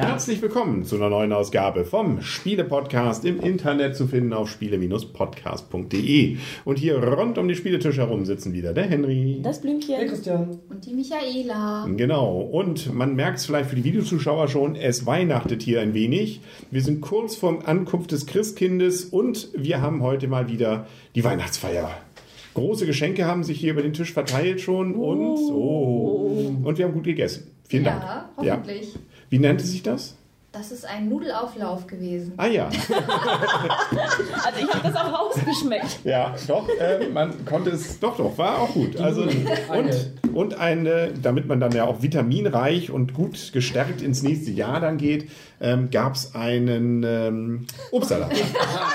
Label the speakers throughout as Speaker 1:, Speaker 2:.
Speaker 1: Herzlich willkommen zu einer neuen Ausgabe vom Spiele-Podcast im Internet zu finden auf spiele-podcast.de. Und hier rund um die Spieletisch herum sitzen wieder der Henry.
Speaker 2: Das Blümchen.
Speaker 3: Der Christian.
Speaker 4: Und die Michaela.
Speaker 1: Genau. Und man merkt es vielleicht für die Videozuschauer schon, es weihnachtet hier ein wenig. Wir sind kurz vorm Ankunft des Christkindes und wir haben heute mal wieder die Weihnachtsfeier. Große Geschenke haben sich hier über den Tisch verteilt schon und, oh, und wir haben gut gegessen. Vielen Dank.
Speaker 4: Ja, hoffentlich.
Speaker 1: Wie nannte sich das?
Speaker 4: Das ist ein Nudelauflauf gewesen.
Speaker 1: Ah ja.
Speaker 2: also ich habe das auch rausgeschmeckt.
Speaker 1: Ja, doch, äh, man konnte es, doch, doch, war auch gut. Also, und, und eine, damit man dann ja auch vitaminreich und gut gestärkt ins nächste Jahr dann geht, ähm, gab es einen ähm, Obstsalat.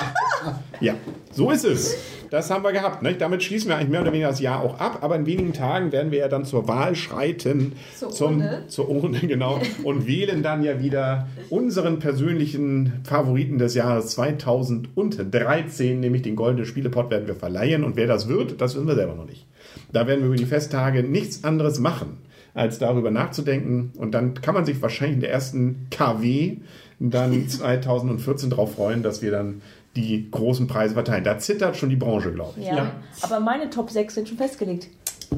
Speaker 1: ja, so ist es. Das haben wir gehabt. Nicht? Damit schließen wir eigentlich mehr oder weniger das Jahr auch ab. Aber in wenigen Tagen werden wir ja dann zur Wahl schreiten.
Speaker 4: Zur
Speaker 1: zum,
Speaker 4: Urne.
Speaker 1: Zur Urne, genau. Und wählen dann ja wieder unseren persönlichen Favoriten des Jahres 2013, nämlich den Goldenen Spielepot, werden wir verleihen. Und wer das wird, das wissen wir selber noch nicht. Da werden wir über die Festtage nichts anderes machen, als darüber nachzudenken. Und dann kann man sich wahrscheinlich in der ersten KW dann 2014 darauf freuen, dass wir dann die großen Preise verteilen. Da zittert schon die Branche, glaube ich.
Speaker 2: Ja. ja. Aber meine Top 6 sind schon festgelegt.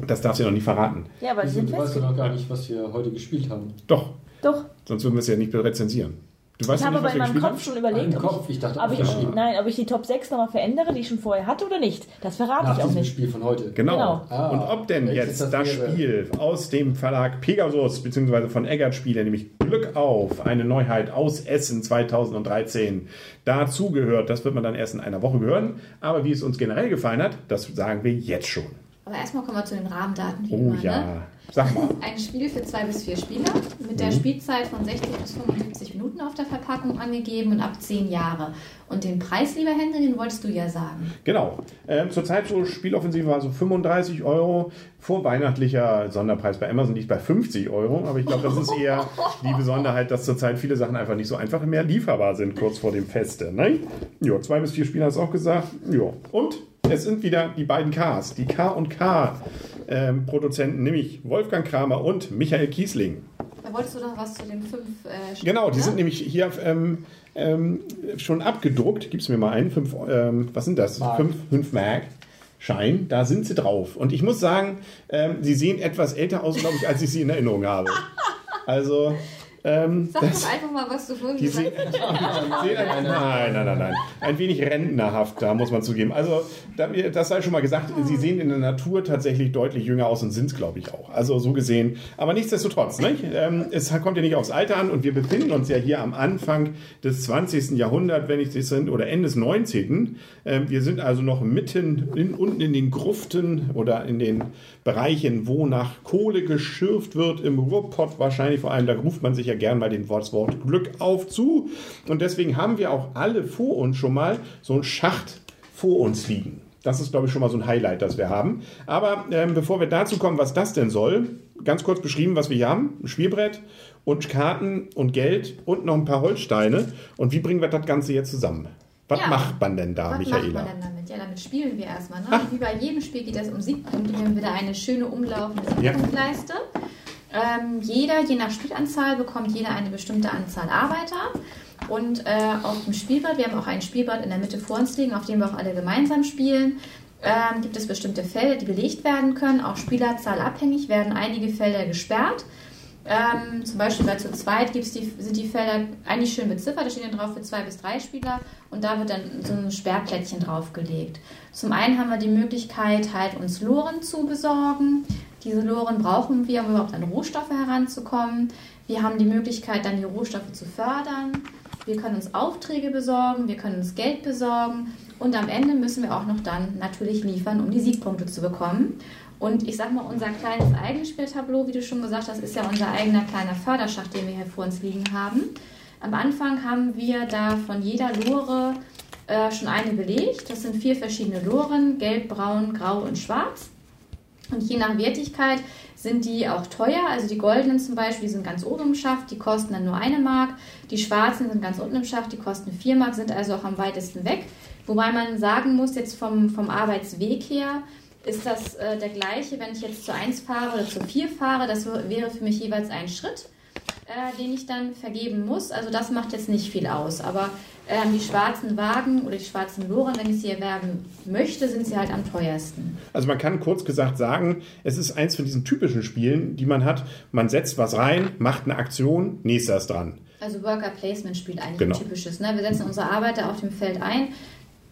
Speaker 1: Das darfst du ja noch nicht verraten.
Speaker 2: Ja, aber die sind
Speaker 3: Du weißt ja noch gar nicht, was wir heute gespielt haben.
Speaker 1: Doch.
Speaker 2: Doch.
Speaker 1: Sonst würden wir es ja nicht rezensieren. Du weißt
Speaker 2: ich habe aber in meinem Kopf
Speaker 1: haben?
Speaker 2: schon überlegt,
Speaker 3: Im
Speaker 2: ob
Speaker 3: Kopf? Ich dachte,
Speaker 2: ob ich,
Speaker 3: aufgeschrieben.
Speaker 2: nein, ob ich die Top 6 nochmal verändere, die ich schon vorher hatte oder nicht. Das verrate
Speaker 3: Nach
Speaker 2: ich auch nicht.
Speaker 3: Spiel von heute.
Speaker 1: Genau.
Speaker 2: Genau.
Speaker 3: Ah,
Speaker 1: und ob denn jetzt
Speaker 3: das
Speaker 1: das? Spiel aus dem Verlag Pegasus bzw. von Eggert Spiele, nämlich Glück auf, eine Neuheit aus Essen 2013, dazugehört, das wird man dann erst in einer Woche hören. Aber wie es uns generell gefallen hat, das sagen wir jetzt schon.
Speaker 4: Aber erstmal kommen wir zu den Rahmendaten. Wie
Speaker 1: Oh
Speaker 4: immer,
Speaker 1: ja,
Speaker 4: Ne?
Speaker 1: sag mal.
Speaker 4: Ein Spiel für zwei bis vier Spieler mit
Speaker 1: Mhm.
Speaker 4: der Spielzeit von 60 bis 75 Minuten auf der Verpackung angegeben und ab 10 Jahre. Und den Preis, lieber Henry, den wolltest du ja sagen.
Speaker 1: Genau. Ähm, zurzeit so Spieloffensive war so 35 Euro. Vorweihnachtlicher Sonderpreis bei Amazon liegt bei 50 Euro. Aber ich glaube, das ist eher die Besonderheit, dass zurzeit viele Sachen einfach nicht so einfach mehr lieferbar sind kurz vor dem Feste. Ne? Ja, zwei bis vier Spieler hast du auch gesagt. Ja. Und es sind wieder die beiden Ks, die K und K ähm, Produzenten, nämlich Wolfgang Kramer und Michael Kiesling.
Speaker 4: Da wolltest du noch was zu den fünf äh, Spielen,
Speaker 1: Genau, die
Speaker 4: ne?
Speaker 1: sind nämlich hier ähm, ähm, schon abgedruckt. Gib's mir mal einen. Fünf, ähm, was sind das?
Speaker 3: Mark.
Speaker 1: Fünf, fünf Mark. Schein, da sind sie drauf. Und ich muss sagen, ähm, sie sehen etwas älter aus, glaube ich, als ich sie in Erinnerung habe. Also, ähm,
Speaker 4: Sag
Speaker 1: das,
Speaker 4: doch einfach mal, was du vorhin gesagt
Speaker 1: sehen ein, nein, nein, nein, nein. Ein wenig rentnerhaft, da muss man zugeben. Also, da, das sei schon mal gesagt, sie sehen in der Natur tatsächlich deutlich jünger aus und sind es, glaube ich, auch. Also, so gesehen. Aber nichtsdestotrotz, nicht? Ähm, es kommt ja nicht aufs Alter an und wir befinden uns ja hier am Anfang des 20. Jahrhunderts, wenn ich das sind, oder Ende des 19. Ähm, wir sind also noch mitten in, unten in den Gruften oder in den Bereichen, wo nach Kohle geschürft wird, im Ruhrpott wahrscheinlich vor allem. Da ruft man sich ja gern mal den Wort, das Wort Glück auf zu. Und deswegen haben wir auch alle vor uns schon mal so einen Schacht vor uns liegen. Das ist, glaube ich, schon mal so ein Highlight, das wir haben. Aber ähm, bevor wir dazu kommen, was das denn soll, ganz kurz beschrieben, was wir hier haben. Ein Spielbrett und Karten und Geld und noch ein paar Holzsteine. Und wie bringen wir das Ganze jetzt zusammen? Was
Speaker 4: Ja.
Speaker 1: macht man denn da,
Speaker 4: Was
Speaker 1: Michaela?
Speaker 4: macht man denn damit? Ja, damit spielen wir erstmal. Ne? Wie bei jedem Spiel geht es um Siegpunkte. Wir haben wieder eine schöne umlaufende
Speaker 1: Ja.
Speaker 4: Ähm, jeder, je nach Spielanzahl, bekommt jeder eine bestimmte Anzahl Arbeiter. Und äh, auf dem Spielbrett, wir haben auch ein Spielbrett in der Mitte vor uns liegen, auf dem wir auch alle gemeinsam spielen, ähm, gibt es bestimmte Felder, die belegt werden können. Auch Spielerzahl abhängig werden einige Felder gesperrt. Ähm, zum Beispiel bei zu zweit gibt's die, sind die Felder eigentlich schön beziffert, da steht dann drauf für zwei bis drei Spieler und da wird dann so ein Sperrplättchen draufgelegt. Zum einen haben wir die Möglichkeit, halt uns Loren zu besorgen. Diese Loren brauchen wir, um überhaupt an Rohstoffe heranzukommen. Wir haben die Möglichkeit, dann die Rohstoffe zu fördern. Wir können uns Aufträge besorgen, wir können uns Geld besorgen und am Ende müssen wir auch noch dann natürlich liefern, um die Siegpunkte zu bekommen. Und ich sag mal, unser kleines Eigenspieltableau, wie du schon gesagt hast, ist ja unser eigener kleiner Förderschacht, den wir hier vor uns liegen haben. Am Anfang haben wir da von jeder Lore äh, schon eine belegt. Das sind vier verschiedene Loren, gelb, braun, grau und schwarz. Und je nach Wertigkeit sind die auch teuer. Also die goldenen zum Beispiel, die sind ganz oben im Schaft, die kosten dann nur eine Mark. Die schwarzen sind ganz unten im Schaft, die kosten vier Mark, sind also auch am weitesten weg. Wobei man sagen muss, jetzt vom, vom Arbeitsweg her, ist das äh, der gleiche, wenn ich jetzt zu 1 fahre oder zu 4 fahre. Das wäre für mich jeweils ein Schritt, äh, den ich dann vergeben muss. Also das macht jetzt nicht viel aus. Aber ähm, die schwarzen Wagen oder die schwarzen Loren, wenn ich sie erwerben möchte, sind sie halt am teuersten.
Speaker 1: Also man kann kurz gesagt sagen, es ist eins von diesen typischen Spielen, die man hat. Man setzt was rein, macht eine Aktion, nächster ist dran.
Speaker 4: Also Worker Placement spielt eigentlich
Speaker 1: Genau.
Speaker 4: ein typisches. Ne? Wir setzen unsere Arbeiter auf dem Feld ein.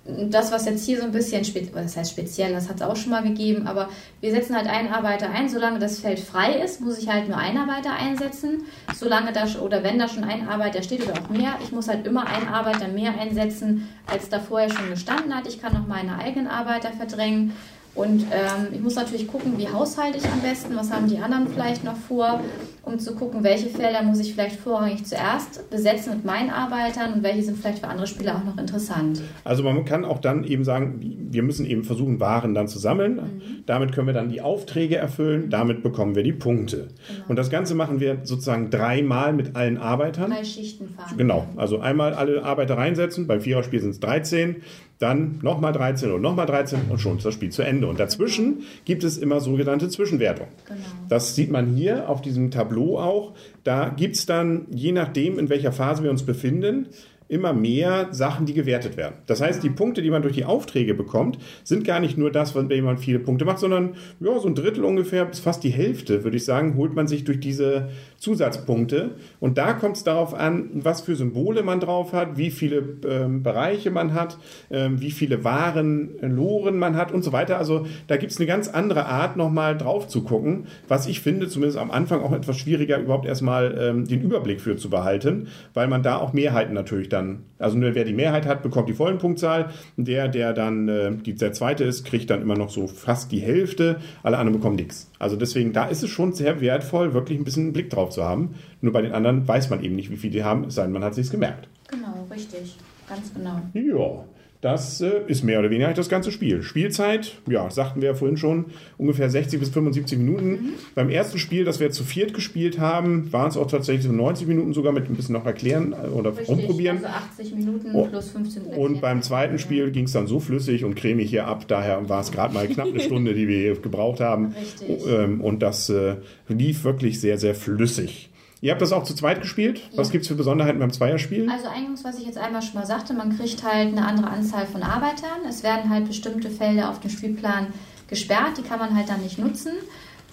Speaker 4: Das, was jetzt hier so ein bisschen, das heißt speziell, das hat es auch schon mal gegeben, aber wir setzen halt einen Arbeiter ein. Solange das Feld frei ist, muss ich halt nur einen Arbeiter einsetzen. Solange da, oder wenn da schon ein Arbeiter steht oder auch mehr, ich muss halt immer einen Arbeiter mehr einsetzen, als da vorher schon gestanden hat. Ich kann noch meine eigenen Arbeiter verdrängen. Und ähm, ich muss natürlich gucken, wie haushalte ich am besten, was haben die anderen vielleicht noch vor, um zu gucken, welche Felder muss ich vielleicht vorrangig zuerst besetzen mit meinen Arbeitern und welche sind vielleicht für andere Spieler auch noch interessant.
Speaker 1: Also man kann auch dann eben sagen, wir müssen eben versuchen, Waren dann zu sammeln. Damit können wir dann die Aufträge erfüllen, damit bekommen wir die Punkte. Und das Ganze machen wir sozusagen dreimal mit allen Arbeitern.
Speaker 4: Drei Schichten fahren.
Speaker 1: Genau, also einmal alle Arbeiter reinsetzen, beim Viererspiel sind es 13, dann nochmal 13 und nochmal 13 und schon ist das Spiel zu Ende. Und dazwischen gibt es immer sogenannte Zwischenwertung.
Speaker 4: Genau.
Speaker 1: Das sieht man hier auf diesem Tableau auch. Da gibt es dann, je nachdem, in welcher Phase wir uns befinden, immer mehr Sachen, die gewertet werden. Das heißt, die Punkte, die man durch die Aufträge bekommt, sind gar nicht nur das, wenn man viele Punkte macht, sondern ja, so ein Drittel ungefähr, bis fast die Hälfte, würde ich sagen, holt man sich durch diese Zusatzpunkte. Und da kommt es darauf an, was für Symbole man drauf hat, wie viele ähm, Bereiche man hat, ähm, wie viele Waren, äh, Loren man hat und so weiter. Also da gibt es eine ganz andere Art, nochmal drauf zu gucken, was ich finde, zumindest am Anfang auch etwas schwieriger, überhaupt erstmal ähm, den Überblick für zu behalten, weil man da auch Mehrheiten natürlich dann, also nur wer die Mehrheit hat, bekommt die vollen Punktzahl. Der, der dann äh, die, der zweite ist, kriegt dann immer noch so fast die Hälfte, alle anderen bekommen nichts. Also deswegen, da ist es schon sehr wertvoll, wirklich ein bisschen einen Blick drauf zu haben. Nur bei den anderen weiß man eben nicht, wie viel die haben, es sei denn, man hat sich's gemerkt.
Speaker 4: Genau, richtig. Ganz genau.
Speaker 1: Ja, das äh, ist mehr oder weniger das ganze Spiel. Spielzeit, ja, sagten wir ja vorhin schon, ungefähr 60 bis 75 Minuten. Beim ersten Spiel, das wir zu viert gespielt haben, waren es auch tatsächlich so 90 Minuten sogar mit ein bisschen noch erklären äh, oder
Speaker 4: Richtig.
Speaker 1: rumprobieren.
Speaker 4: Also 80 Minuten
Speaker 1: Oh.
Speaker 4: plus 15
Speaker 1: Und beim zweiten Spiel ging es dann so flüssig und cremig hier ab, daher war es gerade mal knapp eine Stunde, die wir hier gebraucht haben.
Speaker 4: Richtig.
Speaker 1: Ähm, Und das äh, lief wirklich sehr, sehr flüssig. Ihr habt das auch zu zweit gespielt? Was
Speaker 4: Ja.
Speaker 1: gibt es für Besonderheiten beim Zweierspiel?
Speaker 4: Also eingangs, was ich jetzt einmal schon mal sagte, man kriegt halt eine andere Anzahl von Arbeitern. Es werden halt bestimmte Felder auf dem Spielplan gesperrt, die kann man halt dann nicht nutzen.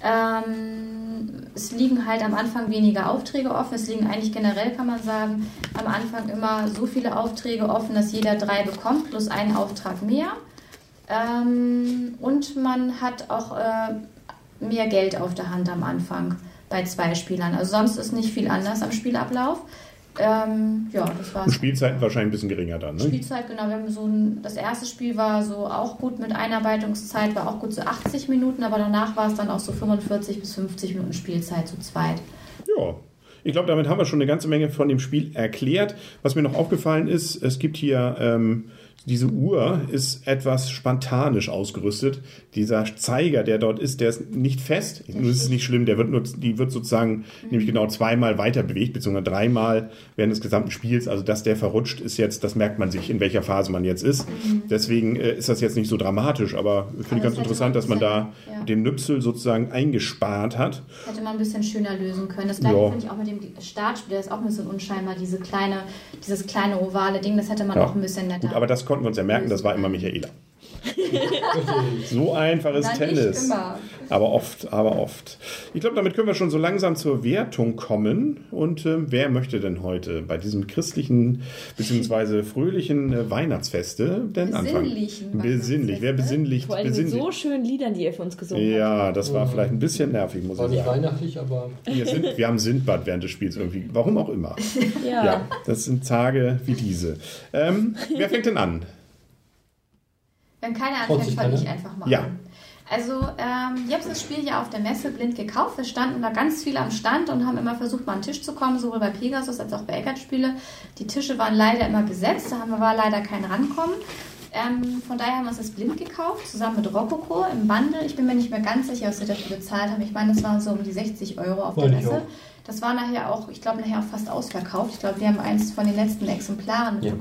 Speaker 4: Ähm, es liegen halt am Anfang weniger Aufträge offen. Es liegen eigentlich generell, kann man sagen, am Anfang immer so viele Aufträge offen, dass jeder drei bekommt, plus einen Auftrag mehr. Ähm, und man hat auch äh, mehr Geld auf der Hand am Anfang bei zwei Spielern. Also sonst ist nicht viel anders am Spielablauf. Ähm, ja, das war's.
Speaker 1: Spielzeiten wahrscheinlich ein bisschen geringer dann, ne?
Speaker 4: Spielzeit, genau. Wir haben so ein, das erste Spiel war so auch gut mit Einarbeitungszeit, war auch gut so 80 Minuten, aber danach war es dann auch so 45 bis 50 Minuten Spielzeit zu zweit.
Speaker 1: Ja. Ich glaube, damit haben wir schon eine ganze Menge von dem Spiel erklärt. Was mir noch aufgefallen ist, es gibt hier ähm, diese Uhr ist etwas spartanisch ausgerüstet. Dieser Zeiger, der dort ist, der ist nicht fest. Nur ist es nicht schlimm, der wird nur, die wird sozusagen nämlich genau zweimal weiter bewegt, beziehungsweise dreimal während des gesamten Spiels. Also dass der verrutscht ist jetzt, das merkt man sich, in welcher Phase man jetzt ist. Deswegen äh, ist das jetzt nicht so dramatisch, aber finde ich
Speaker 4: das
Speaker 1: ganz interessant, dass man da
Speaker 4: ja.
Speaker 1: den Nüpsel sozusagen eingespart hat.
Speaker 4: Hätte man ein bisschen schöner lösen können. Das gleiche
Speaker 1: Ja.
Speaker 4: finde ich auch mit dem Startspiel, das ist auch ein bisschen unscheinbar, diese kleine, dieses kleine ovale Ding, das hätte man
Speaker 1: Ja.
Speaker 4: auch ein bisschen netter.
Speaker 1: Gut, aber das konnten wir uns ja merken, das war immer Michaela. So einfach ist
Speaker 4: Na, nicht
Speaker 1: Tennis.
Speaker 4: immer.
Speaker 1: Aber oft, aber oft. Ich glaube, damit können wir schon so langsam zur Wertung kommen. Und ähm, wer möchte denn heute bei diesem christlichen bzw. fröhlichen äh, Weihnachtsfeste denn anfangen?
Speaker 4: Besinnlichen
Speaker 1: Besinnlich. Wer besinnlich?
Speaker 2: Vor allem mit
Speaker 1: besinnlich.
Speaker 2: so schönen Liedern, die ihr für uns gesungen habt.
Speaker 1: ja, das war vielleicht ein bisschen nervig, muss
Speaker 3: War
Speaker 1: ich
Speaker 3: nicht
Speaker 1: sagen.
Speaker 3: weihnachtlich, aber
Speaker 1: Wir, sind, wir haben Sindbad während des Spiels irgendwie. Warum auch immer.
Speaker 2: Ja.
Speaker 1: Ja, das sind Tage wie diese. Ähm, wer fängt denn an?
Speaker 4: Wenn keiner anfängt, fange ich
Speaker 3: keiner?
Speaker 4: einfach mal
Speaker 1: Ja.
Speaker 4: an. Also, ähm, ich habe das Spiel ja auf der Messe blind gekauft. Wir standen da ganz viele am Stand und haben immer versucht, mal an den Tisch zu kommen, sowohl bei Pegasus als auch bei Eckert-Spiele. Die Tische waren leider immer besetzt, da haben wir war leider kein Rankommen. Ähm, von daher haben wir uns das blind gekauft, zusammen mit Rococo im Bundle. Ich bin mir nicht mehr ganz sicher, was wir dafür bezahlt haben. Ich meine, das waren so um die 60 Euro auf der
Speaker 3: Wollte ich
Speaker 4: Messe. Das war nachher auch, ich glaube, nachher auch fast ausverkauft. Ich glaube, wir haben eins von den letzten Exemplaren
Speaker 3: Ja.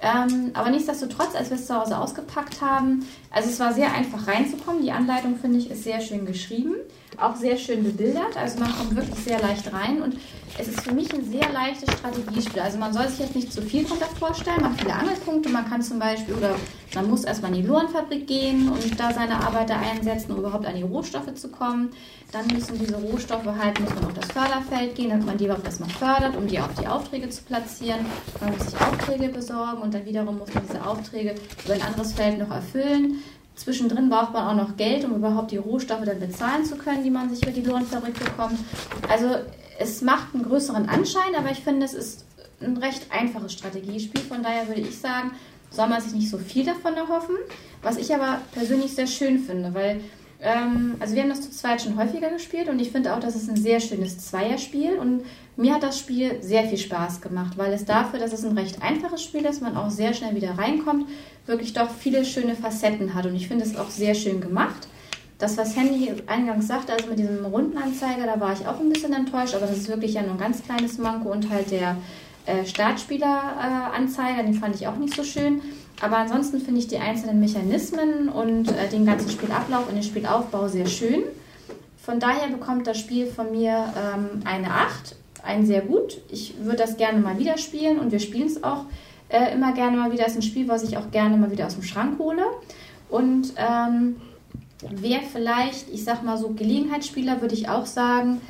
Speaker 4: Ähm, aber nichtsdestotrotz, als wir es zu Hause ausgepackt haben, also es war sehr einfach reinzukommen. Die Anleitung, finde ich, ist sehr schön geschrieben, auch sehr schön bebildert. Also man kommt wirklich sehr leicht rein und es ist für mich ein sehr leichtes Strategiespiel. Also man soll sich jetzt nicht zu viel darunter vorstellen. Man hat viele Angelpunkte, man kann zum Beispiel, oder man muss erstmal in die Lorenfabrik gehen und da seine Arbeiter einsetzen, um überhaupt an die Rohstoffe zu kommen. Dann müssen diese Rohstoffe halt, muss man auf das Förderfeld gehen, damit man die überhaupt erstmal fördert, um die auf die Aufträge zu platzieren. Man muss sich Aufträge besorgen und dann wiederum muss man diese Aufträge über ein anderes Feld noch erfüllen. Zwischendrin braucht man auch noch Geld, um überhaupt die Rohstoffe dann bezahlen zu können, die man sich für die Lohnfabrik bekommt. Also es macht einen größeren Anschein, aber ich finde, es ist ein recht einfaches Strategiespiel. Von daher würde ich sagen, soll man sich nicht so viel davon erhoffen. Was ich aber persönlich sehr schön finde, weil ähm, also wir haben das zu zweit schon häufiger gespielt und ich finde auch, dass es ein sehr schönes Zweierspiel und mir hat das Spiel sehr viel Spaß gemacht, weil es dafür, dass es ein recht einfaches Spiel ist, man auch sehr schnell wieder reinkommt, wirklich doch viele schöne Facetten hat und ich finde es auch sehr schön gemacht. Das, was Handy eingangs sagte, also mit diesem Rundenanzeiger, da war ich auch ein bisschen enttäuscht, aber das ist wirklich ja nur ein ganz kleines Manko und halt der äh, Startspieler-Anzeiger, den fand ich auch nicht so schön. Aber ansonsten finde ich die einzelnen Mechanismen und äh, den ganzen Spielablauf und den Spielaufbau sehr schön. Von daher bekommt das Spiel von mir ähm, eine 8, ein sehr gut. Ich würde das gerne mal wieder spielen und wir spielen es auch äh, immer gerne mal wieder. Es ist ein Spiel, was ich auch gerne mal wieder aus dem Schrank hole. Und ähm, wer vielleicht, ich sag mal so Gelegenheitsspieler, würde ich auch sagen,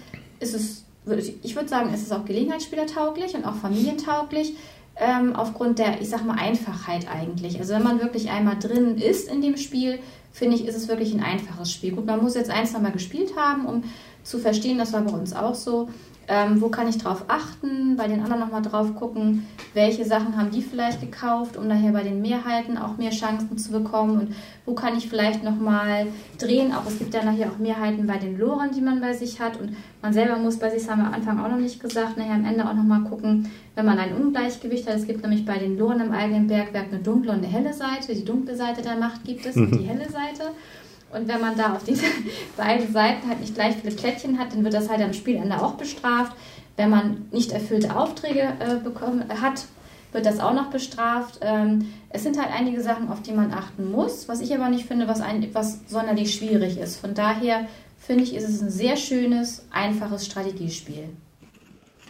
Speaker 4: ist es, ich würde sagen, ist es auch Gelegenheitsspielertauglich und auch familientauglich. Ähm, aufgrund der, ich sag mal, Einfachheit eigentlich. Also wenn man wirklich einmal drin ist in dem Spiel, finde ich, ist es wirklich ein einfaches Spiel. Gut, man muss jetzt eins nochmal gespielt haben, um zu verstehen, das war bei uns auch so. Ähm, wo kann ich drauf achten, bei den anderen nochmal drauf gucken, welche Sachen haben die vielleicht gekauft, um daher bei den Mehrheiten auch mehr Chancen zu bekommen? Und wo kann ich vielleicht nochmal drehen, auch es gibt ja nachher auch Mehrheiten bei den Loren, die man bei sich hat. Und man selber muss bei sich, das haben wir am Anfang auch noch nicht gesagt, nachher am Ende auch nochmal gucken, wenn man ein Ungleichgewicht hat, es gibt nämlich bei den Loren im eigenen Bergwerk eine dunkle und eine helle Seite, die dunkle Seite der Macht gibt es und die helle Seite und wenn man da auf diese beiden Seiten halt nicht gleich viele Plättchen hat, dann wird das halt am Spielende auch bestraft. Wenn man nicht erfüllte Aufträge äh, bekommen, hat, wird das auch noch bestraft. Ähm, es sind halt einige Sachen, auf die man achten muss, was ich aber nicht finde, was, ein, was sonderlich schwierig ist. Von daher finde ich, ist es ein sehr schönes, einfaches Strategiespiel.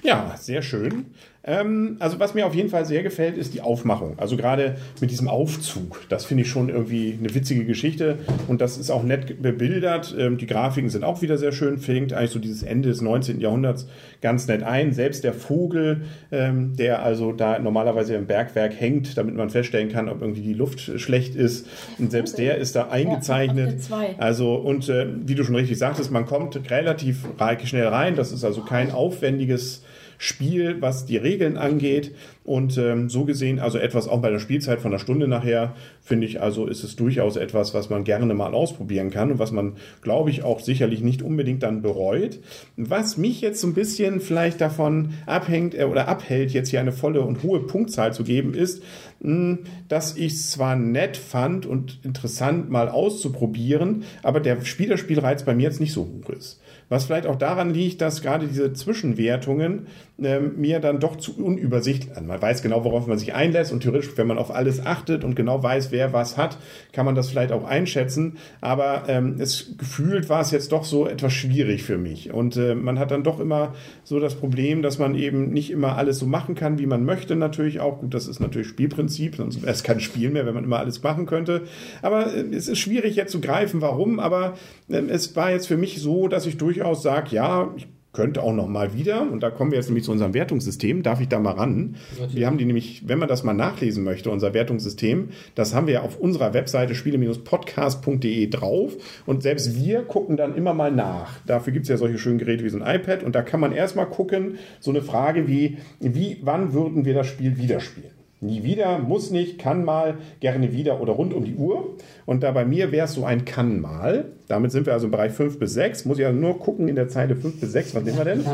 Speaker 1: Ja, sehr schön. Ähm, also was mir auf jeden Fall sehr gefällt, ist die Aufmachung. Also gerade mit diesem Aufzug. Das finde ich schon irgendwie eine witzige Geschichte und das ist auch nett bebildert. Ähm, die Grafiken sind auch wieder sehr schön. Fängt eigentlich so dieses Ende des 19. Jahrhunderts ganz nett ein. Selbst der Vogel, ähm, der also da normalerweise im Bergwerk hängt, damit man feststellen kann, ob irgendwie die Luft schlecht ist. Und selbst der ist da eingezeichnet. Also, und äh, wie du schon richtig sagtest, man kommt relativ schnell rein. Das ist also kein aufwendiges Spiel, was die Regeln angeht. Und ähm, so gesehen, also etwas auch bei der Spielzeit von einer Stunde nachher, finde ich, also ist es durchaus etwas, was man gerne mal ausprobieren kann und was man, glaube ich, auch sicherlich nicht unbedingt dann bereut. Was mich jetzt so ein bisschen vielleicht davon abhängt äh, oder abhält, jetzt hier eine volle und hohe Punktzahl zu geben, ist, mh, dass ich es zwar nett fand und interessant mal auszuprobieren, aber der Spielerspielreiz bei mir jetzt nicht so hoch ist. Was vielleicht auch daran liegt, dass gerade diese Zwischenwertungen ähm, mir dann doch zu unübersichtlich, also man weiß genau, worauf man sich einlässt und theoretisch, wenn man auf alles achtet und genau weiß, wer was hat, kann man das vielleicht auch einschätzen. Aber ähm, es gefühlt war es jetzt doch so etwas schwierig für mich. Und äh, man hat dann doch immer so das Problem, dass man eben nicht immer alles so machen kann, wie man möchte natürlich auch. Gut, das ist natürlich Spielprinzip, sonst wäre es kein Spiel mehr, wenn man immer alles machen könnte. Aber äh, es ist schwierig jetzt zu greifen, warum. Aber äh, es war jetzt für mich so, dass ich durchaus sage, ja, ich könnte auch noch mal wieder, und da kommen wir jetzt nämlich zu unserem Wertungssystem, darf ich da mal ran? Wir haben die nämlich, wenn man das mal nachlesen möchte, unser Wertungssystem, das haben wir auf unserer Webseite spiele-podcast.de drauf und selbst wir gucken dann immer mal nach. Dafür gibt es ja solche schönen Geräte wie so ein iPad und da kann man erstmal gucken, so eine Frage wie, wie, wann würden wir das Spiel wieder spielen? Nie wieder, muss nicht, kann mal, gerne wieder oder rund um die Uhr. Und da bei mir wäre es so ein kann mal. Damit sind wir also im Bereich 5 bis 6. Muss ich also nur gucken in der Zeile 5 bis 6. Was nehmen wir denn?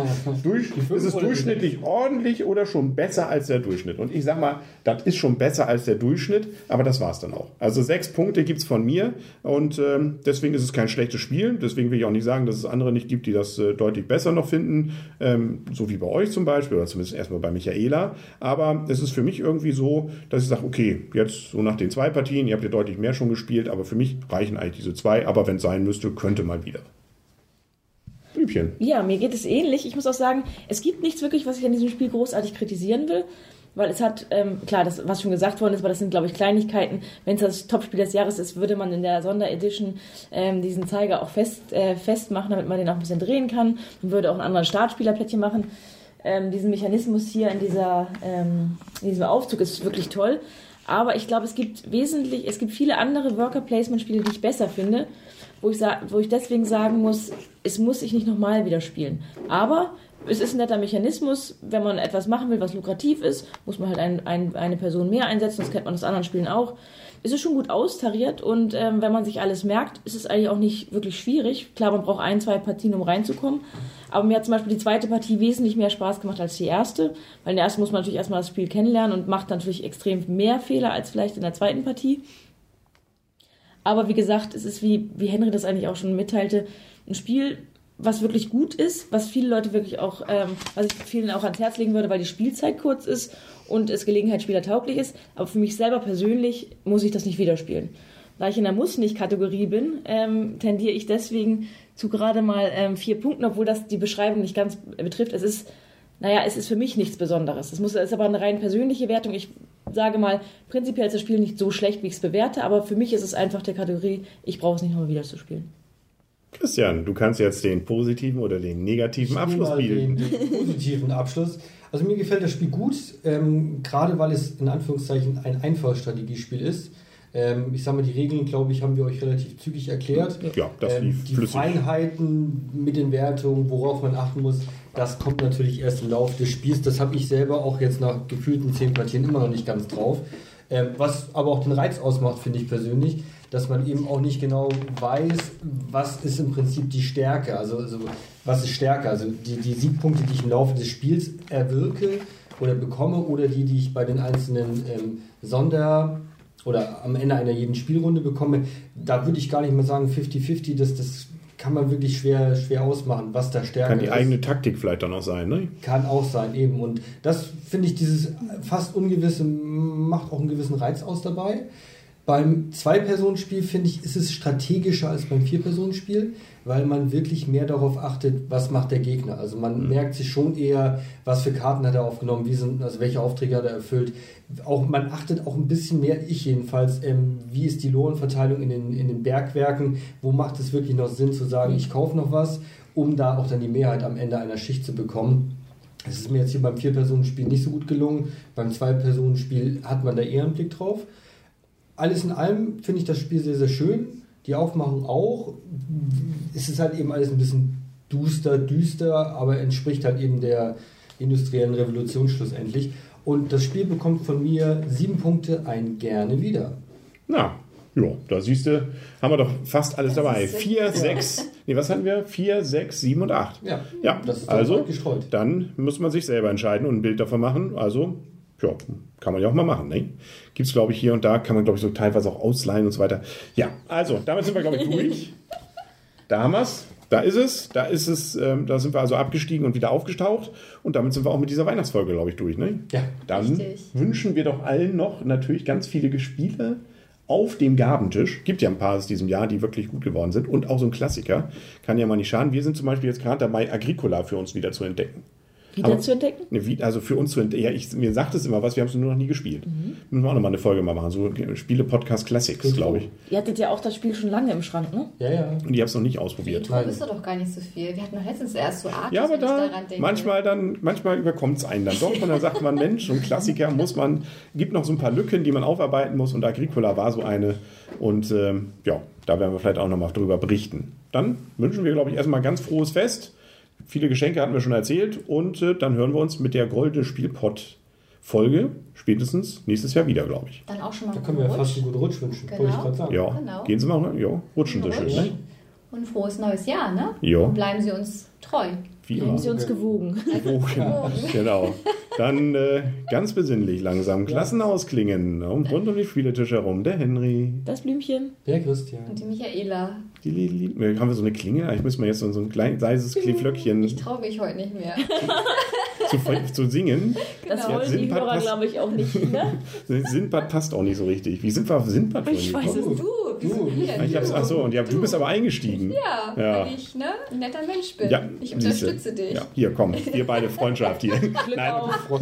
Speaker 1: Durch, ist es durchschnittlich ordentlich oder schon besser als der Durchschnitt? Und ich sag mal, das ist schon besser als der Durchschnitt, aber das war's dann auch. Also sechs Punkte gibt's von mir und ähm, deswegen ist es kein schlechtes Spiel. Deswegen will ich auch nicht sagen, dass es andere nicht gibt, die das äh, deutlich besser noch finden, ähm, so wie bei euch zum Beispiel oder zumindest erstmal bei Michaela. Aber es ist für mich irgendwie so, dass ich sage, okay, jetzt so nach den zwei Partien, ihr habt ja deutlich mehr schon gespielt, aber für mich reichen eigentlich diese zwei. Aber wenn es sein müsste, könnte mal wieder. Blümchen.
Speaker 2: Ja, mir geht es ähnlich. Ich muss auch sagen, es gibt nichts wirklich, was ich an diesem Spiel großartig kritisieren will. Weil es hat, ähm, klar, das, was schon gesagt worden ist, aber das sind, glaube ich, Kleinigkeiten. Wenn es das Topspiel des Jahres ist, würde man in der Sonderedition ähm, diesen Zeiger auch fest, äh, festmachen, damit man den auch ein bisschen drehen kann. Man würde auch einen anderen Startspielerplättchen machen. Ähm, diesen Mechanismus hier in, dieser, ähm, in diesem Aufzug ist wirklich toll. Aber ich glaube, es gibt wesentlich, es gibt viele andere Worker-Placement-Spiele, die ich besser finde, wo ich, wo ich deswegen sagen muss, es muss sich nicht nochmal wieder spielen. Aber es ist ein netter Mechanismus, wenn man etwas machen will, was lukrativ ist, muss man halt ein, ein, eine Person mehr einsetzen, das kennt man aus anderen Spielen auch. Es ist schon gut austariert und ähm, wenn man sich alles merkt, ist es eigentlich auch nicht wirklich schwierig. Klar, man braucht ein, zwei Partien, um reinzukommen. Aber mir hat zum Beispiel die zweite Partie wesentlich mehr Spaß gemacht als die erste. Weil in der ersten muss man natürlich erstmal das Spiel kennenlernen und macht natürlich extrem mehr Fehler als vielleicht in der zweiten Partie. Aber wie gesagt, es ist wie, wie Henry das eigentlich auch schon mitteilte, ein Spiel, was wirklich gut ist, was viele Leute wirklich auch, ähm, was ich vielen auch ans Herz legen würde, weil die Spielzeit kurz ist und es Gelegenheitsspieler tauglich ist. Aber für mich selber persönlich muss ich das nicht wieder spielen. Da ich in der Muss-Nicht-Kategorie bin, ähm, tendiere ich deswegen zu gerade mal ähm, vier Punkten, obwohl das die Beschreibung nicht ganz betrifft. Es ist, naja, es ist für mich nichts Besonderes. Es muss, es ist aber eine rein persönliche Wertung. Ich sage mal, prinzipiell ist das Spiel nicht so schlecht, wie ich es bewerte, aber für mich ist es einfach der Kategorie, ich brauche es nicht nochmal wieder zu spielen.
Speaker 1: Christian, du kannst jetzt den positiven oder den negativen
Speaker 3: Ich
Speaker 1: Abschluss bilden.
Speaker 3: Den, den positiven Abschluss. Also mir gefällt das Spiel gut, ähm, gerade weil es in Anführungszeichen ein einfaches Strategiespiel ist. Ähm, ich sage mal, die Regeln, glaube ich, haben wir euch relativ zügig erklärt.
Speaker 1: Ja, das
Speaker 3: Ähm,
Speaker 1: lief
Speaker 3: die
Speaker 1: flüssig.
Speaker 3: Feinheiten mit den Wertungen, worauf man achten muss, das kommt natürlich erst im Laufe des Spiels. Das habe ich selber auch jetzt nach gefühlten zehn Partien immer noch nicht ganz drauf. Ähm, was aber auch den Reiz ausmacht, finde ich persönlich, dass man eben auch nicht genau weiß, was ist im Prinzip die Stärke. Also, also was ist Stärke? Also die, die Siegpunkte, die ich im Laufe des Spiels erwirke oder bekomme oder die, die ich bei den einzelnen ähm, Sonder- oder am Ende einer jeden Spielrunde bekomme, da würde ich gar nicht mehr sagen 50-50, das, das kann man wirklich schwer, schwer ausmachen, was da stärker
Speaker 1: Kann die
Speaker 3: ist.
Speaker 1: eigene Taktik vielleicht dann auch sein, ne?
Speaker 3: Kann auch sein, eben. Und das finde ich, dieses fast Ungewisse macht auch einen gewissen Reiz aus dabei. Beim Zwei-Personen-Spiel finde ich, ist es strategischer als beim Vier-Personen-Spiel, weil man wirklich mehr darauf achtet, was macht der Gegner. Also man merkt sich schon eher, was für Karten hat er aufgenommen, wie sind, also welche Aufträge hat er erfüllt. Auch, man achtet auch ein bisschen mehr, ich jedenfalls, ähm, wie ist die Lohnverteilung in den, in den Bergwerken, wo macht es wirklich noch Sinn zu sagen, ich kaufe noch was, um da auch dann die Mehrheit am Ende einer Schicht zu bekommen. Das ist mir jetzt hier beim Vier-Personen-Spiel nicht so gut gelungen. Beim Zwei-Personen-Spiel hat man da eher einen Blick drauf. Alles in allem finde ich das Spiel sehr, sehr schön. Die Aufmachung auch. Es ist halt eben alles ein bisschen duster, düster, aber entspricht halt eben der industriellen Revolution schlussendlich. Und das Spiel bekommt von mir sieben Punkte, ein gerne wieder.
Speaker 1: Na, ja, da siehst du, haben wir doch fast alles dabei.
Speaker 4: ist
Speaker 1: Vier, sechs, nee, was hatten wir? Vier, sechs, sieben und acht.
Speaker 3: Ja,
Speaker 1: Ja,
Speaker 3: das ist
Speaker 1: also
Speaker 3: gestreut.
Speaker 1: dann muss man sich selber entscheiden und ein Bild davon machen. Also, ja, kann man ja auch mal machen. Ne? Gibt es, glaube ich, hier und da, kann man, glaube ich, so teilweise auch ausleihen und so weiter. Ja, also, damit sind wir, glaube ich, durch. Da haben wir es. Da ist es. Da ist es. Ähm, da sind wir also abgestiegen und wieder aufgetaucht. Und damit sind wir auch mit dieser Weihnachtsfolge, glaube ich, durch. Ne?
Speaker 3: Ja.
Speaker 1: Dann
Speaker 4: Richtig.
Speaker 1: wünschen wir doch allen noch natürlich ganz viele Spiele auf dem Gabentisch. Gibt ja ein paar aus diesem Jahr, die wirklich gut geworden sind. Und auch so ein Klassiker. Kann ja mal nicht schaden. Wir sind zum Beispiel jetzt gerade dabei, Agricola für uns wieder zu entdecken.
Speaker 2: Wieder
Speaker 1: Aber-
Speaker 2: zu entdecken?
Speaker 1: Ne, wie- Also für uns zu entdecken. Ja, ich, mir sagt es immer was, wir haben es nur noch nie gespielt. Müssen wir auch noch mal eine Folge mal machen. So Spiele-Podcast Classics, glaube ich.
Speaker 2: Ihr hattet ja auch das Spiel schon lange im Schrank, ne?
Speaker 3: Ja, ja.
Speaker 1: Und ich habe es noch nicht ausprobiert.
Speaker 4: Retro ist doch gar nicht so viel. Wir hatten doch letztens erst so Art,
Speaker 1: Ja, aber da manchmal dann, manchmal überkommt es einen dann doch und dann sagt man, Mensch, so ein Klassiker muss man, gibt noch so ein paar Lücken, die man aufarbeiten muss und Agricola war so eine und ähm, ja, da werden wir vielleicht auch noch mal drüber berichten. Dann wünschen wir, glaube ich, erstmal ganz frohes Fest. Viele Geschenke hatten wir schon erzählt und äh, dann hören wir uns mit der Goldene Spielpot Folge spätestens nächstes Jahr wieder, glaube ich.
Speaker 4: Dann auch schon mal
Speaker 3: Da können wir ja fast einen guten Rutsch wünschen,
Speaker 4: Genau.
Speaker 3: wollte ich gerade sagen.
Speaker 1: Ja,
Speaker 4: Genau.
Speaker 1: gehen Sie mal, ja, rutschen Sie schön. Ne?
Speaker 4: und ein frohes neues Jahr, ne?
Speaker 1: Jo.
Speaker 4: Und bleiben Sie uns treu.
Speaker 1: Wie.
Speaker 2: Haben sie uns gewogen.
Speaker 1: Wogen. genau. Dann äh, ganz besinnlich langsam. Klassen ausklingen. Und rund um die Spieletisch herum der Henry.
Speaker 2: Das Blümchen.
Speaker 3: Der Christian.
Speaker 4: Und die Michaela.
Speaker 1: Die, die, die, haben wir so eine Klinge? Eigentlich müssen wir jetzt so ein kleines leises Kleeflöckchen
Speaker 4: Ich traue mich heute nicht mehr.
Speaker 1: zu, zu singen.
Speaker 2: Das
Speaker 4: Genau.
Speaker 2: wollen die
Speaker 1: Sindbad
Speaker 2: Hörer, glaube ich, auch nicht. Ne?
Speaker 1: Sindbad passt auch nicht so richtig. Wie sind wir auf Sindbad vorhin
Speaker 2: Ich weiß es.
Speaker 4: Du,
Speaker 3: Du.
Speaker 1: Ich hab's, ach so, und ja, du bist aber eingestiegen.
Speaker 4: Ja,
Speaker 1: Ja.
Speaker 4: weil ich ne, ein netter Mensch bin.
Speaker 1: Ja,
Speaker 4: ich
Speaker 1: siehste.
Speaker 4: unterstütze dich.
Speaker 1: Ja, hier, komm. Wir beide Freundschaft hier. Nein,
Speaker 2: auf.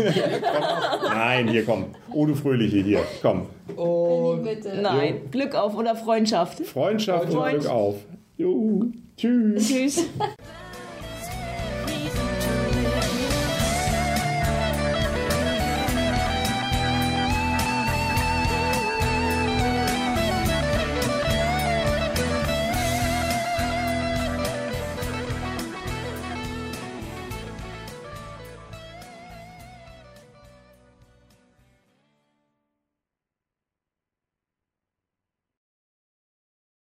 Speaker 1: nein, hier, komm. Oh, du Fröhliche hier. Komm.
Speaker 3: Und
Speaker 4: Bitte.
Speaker 2: Nein, Glück auf oder Freundschaft.
Speaker 1: Freundschaft und
Speaker 2: Freund-
Speaker 1: Glück auf. Jo. Tschüss.
Speaker 2: Tschüss.